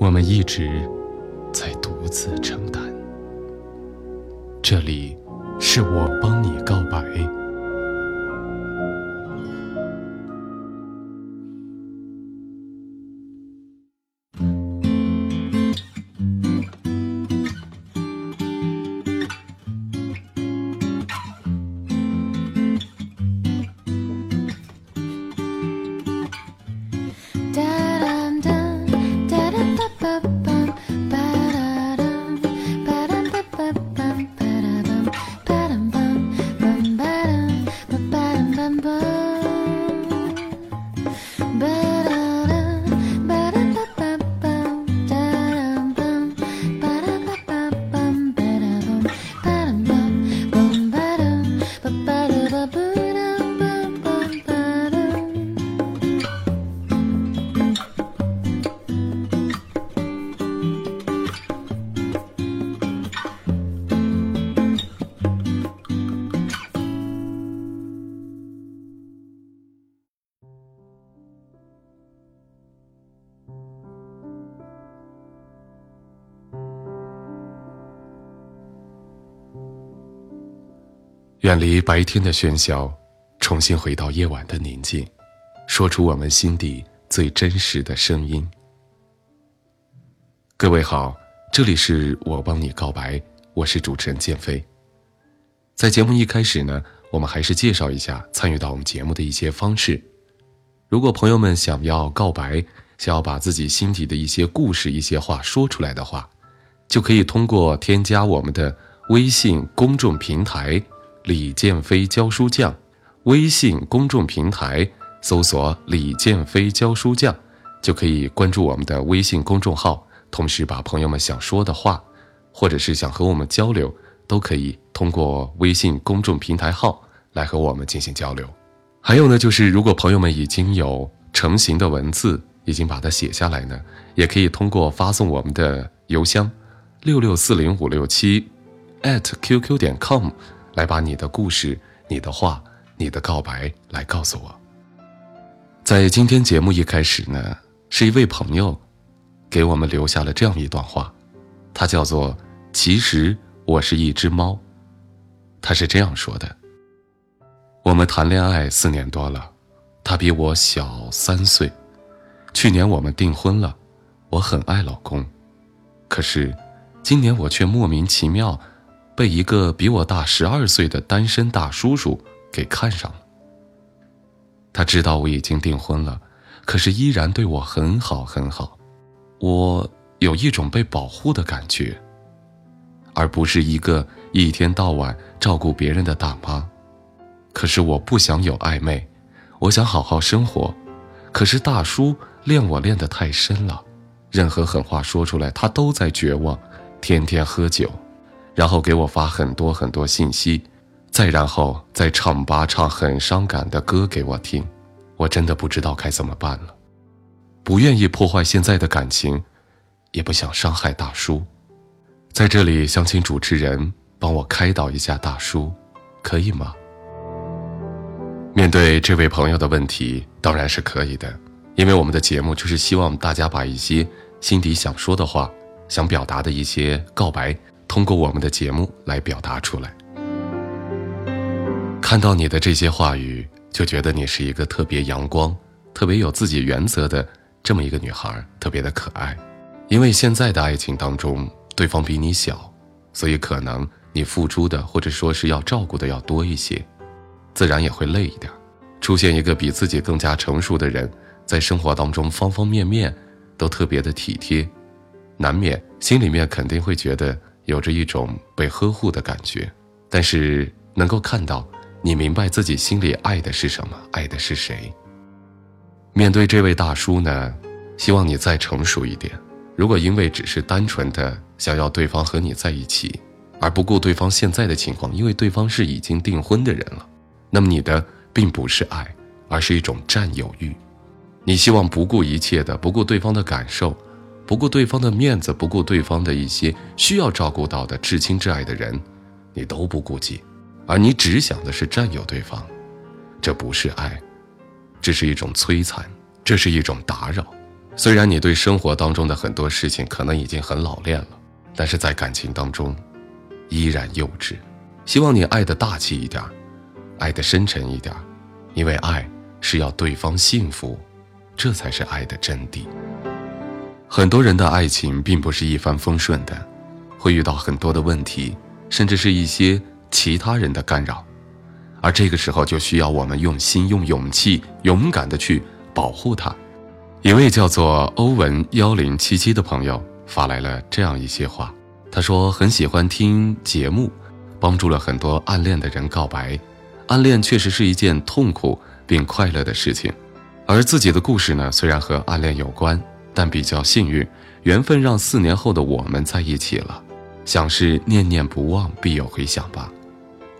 我们一直在独自承担。这里，是我帮你告远离白天的喧嚣，重新回到夜晚的宁静，说出我们心底最真实的声音。各位好，这里是我帮你告白，我是主持人建飞。在节目一开始呢，我们还是介绍一下参与到我们节目的一些方式。如果朋友们想要告白，想要把自己心底的一些故事、一些话说出来的话，就可以通过添加我们的微信公众平台。李建飞教书匠，微信公众平台搜索“李建飞教书匠”，就可以关注我们的微信公众号。同时，把朋友们想说的话，或者是想和我们交流，都可以通过微信公众平台号来和我们进行交流。还有呢，就是如果朋友们已经有成型的文字，已经把它写下来呢，也可以通过发送我们的邮箱六六四零五六七 at qq 点 com。来把你的故事、你的话、你的告白来告诉我。在今天节目一开始呢，是一位朋友给我们留下了这样一段话，他叫做“其实我是一只猫”。他是这样说的：“我们谈恋爱四年多了，他比我小三岁，去年我们订婚了，我很爱老公，可是今年我却莫名其妙。”被一个比我大十二岁的单身大叔叔给看上了。他知道我已经订婚了，可是依然对我很好很好。我有一种被保护的感觉，而不是一个一天到晚照顾别人的大妈。可是我不想有暧昧，我想好好生活。可是大叔练我练得太深了，任何狠话说出来，他都在绝望，天天喝酒。然后给我发很多很多信息，再然后再唱吧唱很伤感的歌给我听，我真的不知道该怎么办了，不愿意破坏现在的感情，也不想伤害大叔，在这里想请主持人帮我开导一下大叔，可以吗？面对这位朋友的问题，当然是可以的，因为我们的节目就是希望大家把一些心底想说的话、想表达的一些告白。通过我们的节目来表达出来。看到你的这些话语，就觉得你是一个特别阳光、特别有自己原则的这么一个女孩，特别的可爱。因为现在的爱情当中，对方比你小，所以可能你付出的或者说是要照顾的要多一些，自然也会累一点。出现一个比自己更加成熟的人，在生活当中方方面面都特别的体贴，难免心里面肯定会觉得。有着一种被呵护的感觉，但是能够看到你明白自己心里爱的是什么，爱的是谁。面对这位大叔呢，希望你再成熟一点。如果因为只是单纯的想要对方和你在一起，而不顾对方现在的情况，因为对方是已经订婚的人了，那么你的并不是爱，而是一种占有欲。你希望不顾一切的，不顾对方的感受，不顾对方的面子，不顾对方的一些需要照顾到的至亲至爱的人，你都不顾及，而你只想的是占有对方，这不是爱，这是一种摧残，这是一种打扰。虽然你对生活当中的很多事情可能已经很老练了，但是在感情当中，依然幼稚。希望你爱的大气一点，爱的深沉一点，因为爱是要对方幸福，这才是爱的真谛。很多人的爱情并不是一帆风顺的，会遇到很多的问题，甚至是一些其他人的干扰，而这个时候就需要我们用心、用勇气、勇敢的去保护他。一位叫做欧文幺零七七的朋友发来了这样一些话，他说很喜欢听节目，帮助了很多暗恋的人告白。暗恋确实是一件痛苦并快乐的事情，而自己的故事呢，虽然和暗恋有关，但比较幸运，缘分让四年后的我们在一起了。想是念念不忘，必有回响吧。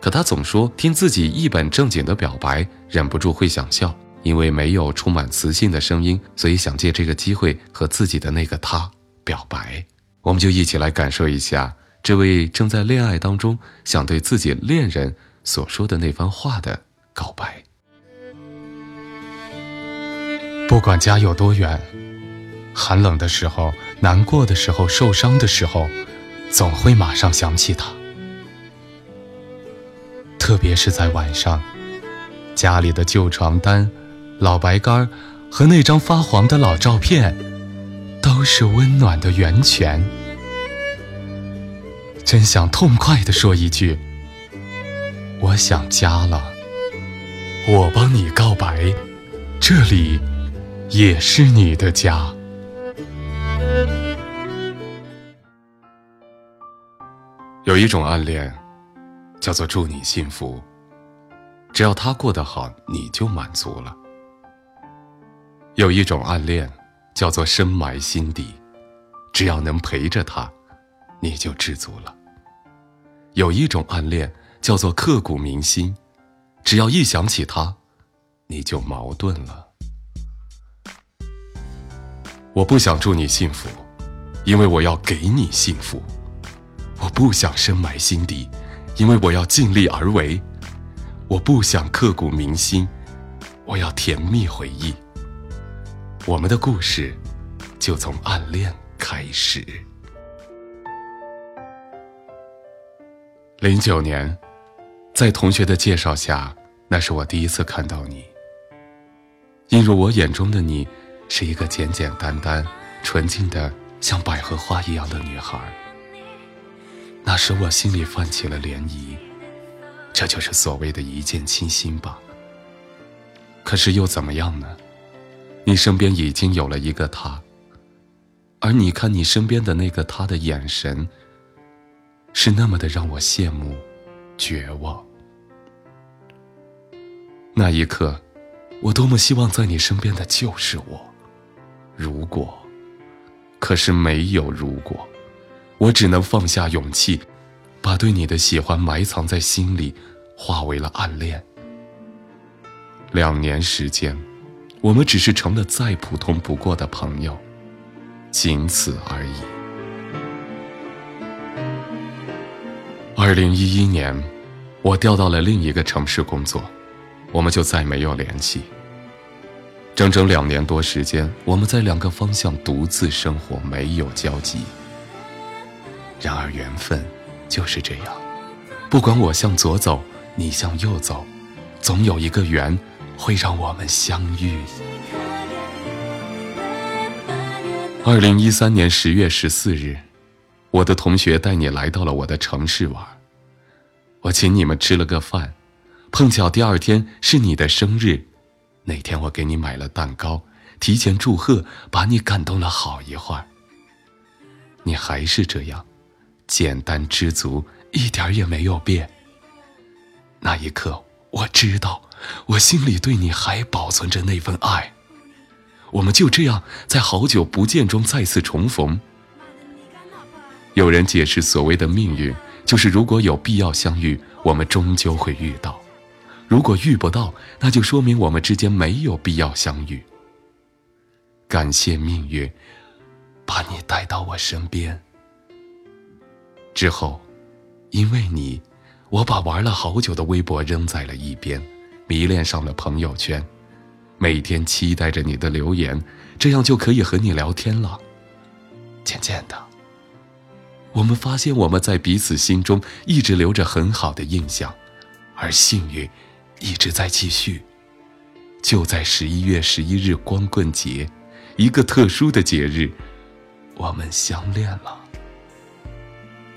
可他总说听自己一本正经的表白，忍不住会想笑。因为没有充满磁性的声音，所以想借这个机会和自己的那个他表白。我们就一起来感受一下这位正在恋爱当中想对自己恋人所说的那番话的告白。不管家有多远，寒冷的时候、难过的时候、受伤的时候，总会马上想起他。特别是在晚上，家里的旧床单。老白干和那张发黄的老照片，都是温暖的源泉。真想痛快地说一句：“我想家了。”我帮你告白，这里也是你的家。有一种暗恋，叫做祝你幸福。只要他过得好，你就满足了。有一种暗恋，叫做深埋心底，只要能陪着他，你就知足了。有一种暗恋，叫做刻骨铭心，只要一想起他，你就矛盾了。我不想祝你幸福，因为我要给你幸福；不想深埋心底，因为我要尽力而为；我不想刻骨铭心，我要甜蜜回忆。我们的故事就从暗恋开始。零九年，在同学的介绍下，那是我第一次看到你。映入我眼中的你，是一个简简单单、纯净的像百合花一样的女孩。那时我心里泛起了涟漪，这就是所谓的一见倾心吧。可是又怎么样呢？你身边已经有了一个他，而你看你身边的那个他的眼神，是那么的让我羡慕、绝望。那一刻，我多么希望在你身边的就是我。如果，可是没有如果，我只能放下勇气，把对你的喜欢埋藏在心里，化为了暗恋。两年时间。我们只是成了再普通不过的朋友，仅此而已。二零一一年，我调到了另一个城市工作，我们就再没有联系。整整两年多时间，我们在两个方向独自生活，没有交集。然而缘分就是这样，不管我向左走，你向右走，总有一个缘。会让我们相遇。二零一三年十月十四日，我的同学带你来到了我的城市玩，我请你们吃了个饭，碰巧第二天是你的生日，那天我给你买了蛋糕，提前祝贺，把你感动了好一会儿。你还是这样，简单知足，一点也没有变。那一刻，我知道。我心里对你还保存着那份爱，我们就这样在好久不见中再次重逢，有人解释所谓的命运，就是如果有必要相遇，我们终究会遇到；如果遇不到，那就说明我们之间没有必要相遇。感谢命运，把你带到我身边。之后，因为你，我把玩了好久的微博扔在了一边，迷恋上了朋友圈，每天期待着你的留言，这样就可以和你聊天了。渐渐的。我们发现我们在彼此心中一直留着很好的印象，而幸运一直在继续。就在十一月十一日光棍节，一个特殊的节日，我们相恋了。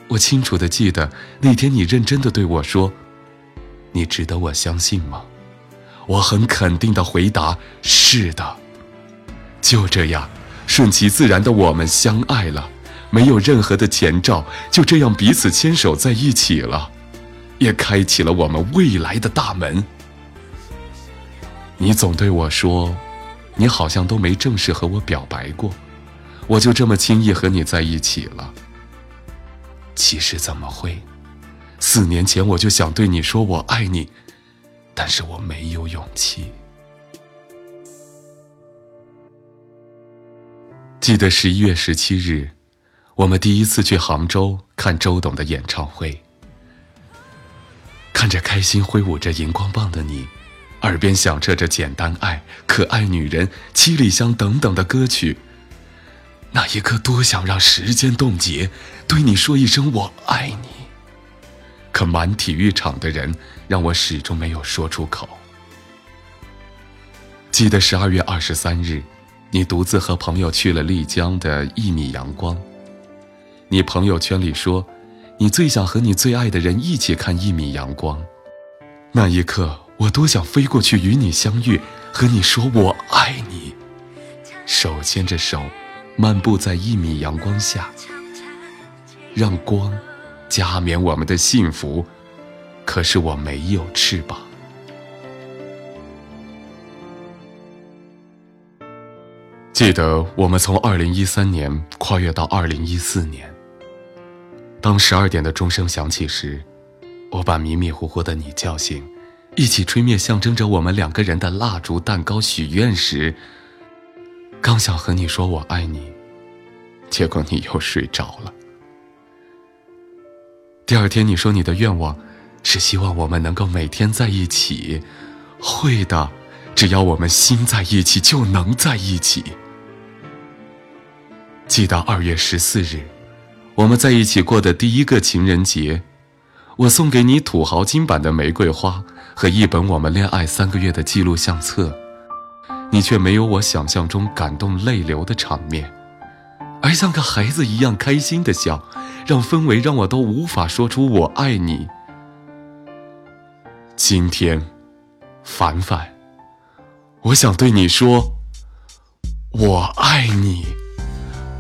我清楚的记得那天你认真的对我说：“你值得我相信吗？”我很肯定的回答：“是的。”就这样，顺其自然的我们相爱了。没有任何的前兆，就这样彼此牵手在一起了，也开启了我们未来的大门。你总对我说，你好像都没正式和我表白过，我就这么轻易和你在一起了。其实怎么会？四年前我就想对你说我爱你，但是我没有勇气。记得十一月十七日。我们第一次去杭州看周董的演唱会，看着开心挥舞着荧光棒的你，耳边响彻着《简单爱》《可爱女人》《七里香》等等的歌曲，那一刻多想让时间冻结，对你说一声我爱你。可满体育场的人让我始终没有说出口。记得十二月二十三日，你独自和朋友去了丽江的一米阳光。你朋友圈里说，你最想和你最爱的人一起看一米阳光。那一刻，我多想飞过去与你相遇，和你说我爱你，手牵着手，漫步在一米阳光下，让光加冕我们的幸福。可是我没有翅膀。记得我们从二零一三年跨越到二零一四年。当十二点的钟声响起时，我把迷迷糊糊的你叫醒，一起吹灭象征着我们两个人的蜡烛、蛋糕、许愿时，刚想和你说我爱你，结果你又睡着了。第二天你说你的愿望是希望我们能够每天在一起，会的，只要我们心在一起就能在一起。记得二月十四日。我们在一起过的第一个情人节，我送给你土豪金版的玫瑰花和一本我们恋爱三个月的记录相册，你却没有我想象中感动泪流的场面，而像个孩子一样开心的笑，让氛围让我都无法说出我爱你。今天，凡凡，我想对你说，我爱你，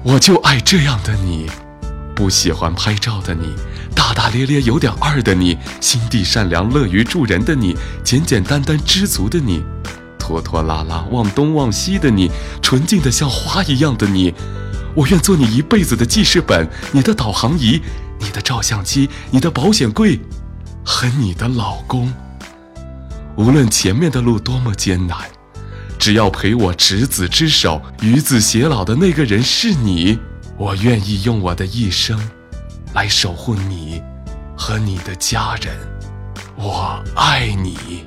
我就爱这样的你。不喜欢拍照的你，大大咧咧有点二的你，心地善良乐于助人的你，简简单单知足的你，拖拖拉拉忘东忘西的你，纯净的像花一样的你，我愿做你一辈子的记事本，你的导航仪，你的照相机，你的保险柜，和你的老公。无论前面的路多么艰难，只要陪我执子之手，与子偕老的那个人是你。我愿意用我的一生，来守护你和你的家人。我爱你。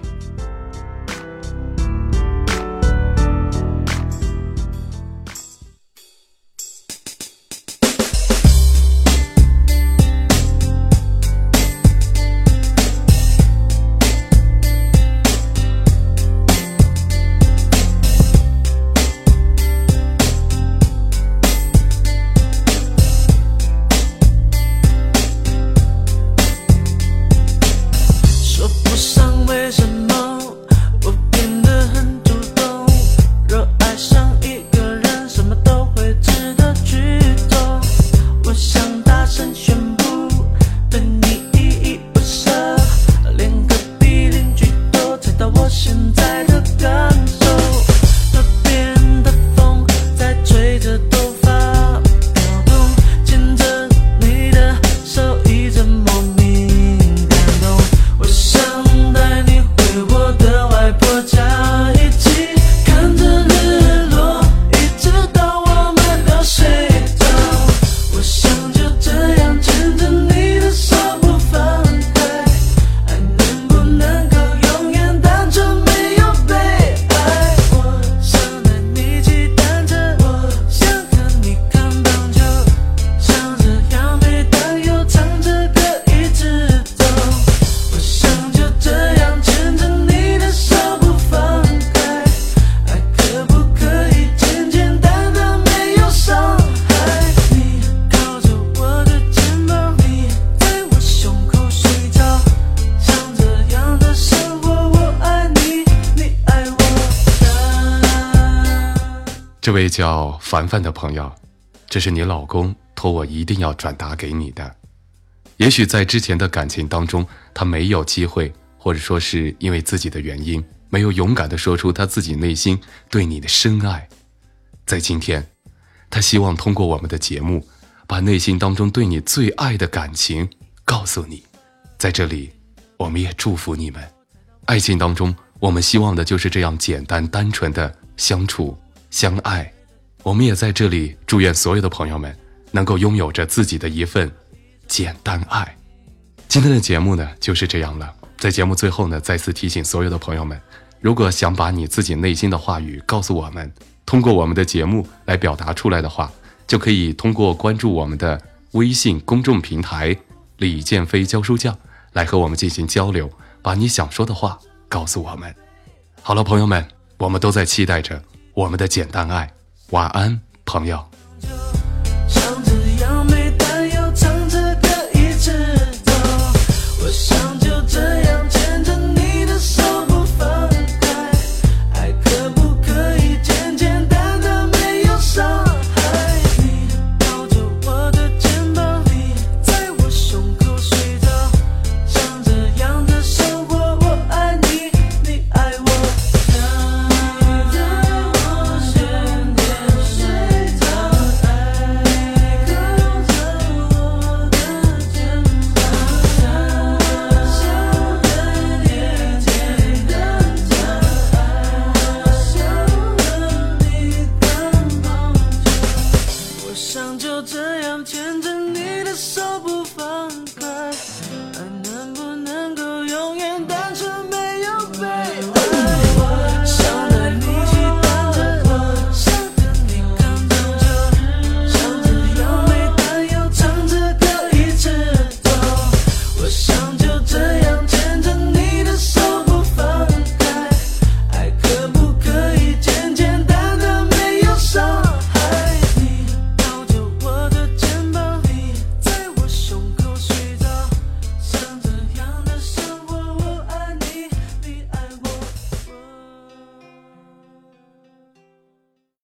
叫凡凡的朋友，这是你老公托我一定要转达给你的。也许在之前的感情当中，他没有机会，或者说是因为自己的原因，没有勇敢的说出他自己内心对你的深爱。在今天，他希望通过我们的节目，把内心当中对你最爱的感情告诉你。在这里，我们也祝福你们。爱情当中，我们希望的就是这样简单单纯的相处相爱。我们也在这里祝愿所有的朋友们能够拥有着自己的一份。简单爱，今天的节目呢就是这样了。在节目最后呢，再次提醒所有的朋友们，如果想把你自己内心的话语告诉我们，通过我们的节目来表达出来的话，就可以通过关注我们的微信公众平台“李建飞教书匠”来和我们进行交流，把你想说的话告诉我们。好了，朋友们，我们都在期待着我们的简单爱。晚安朋友。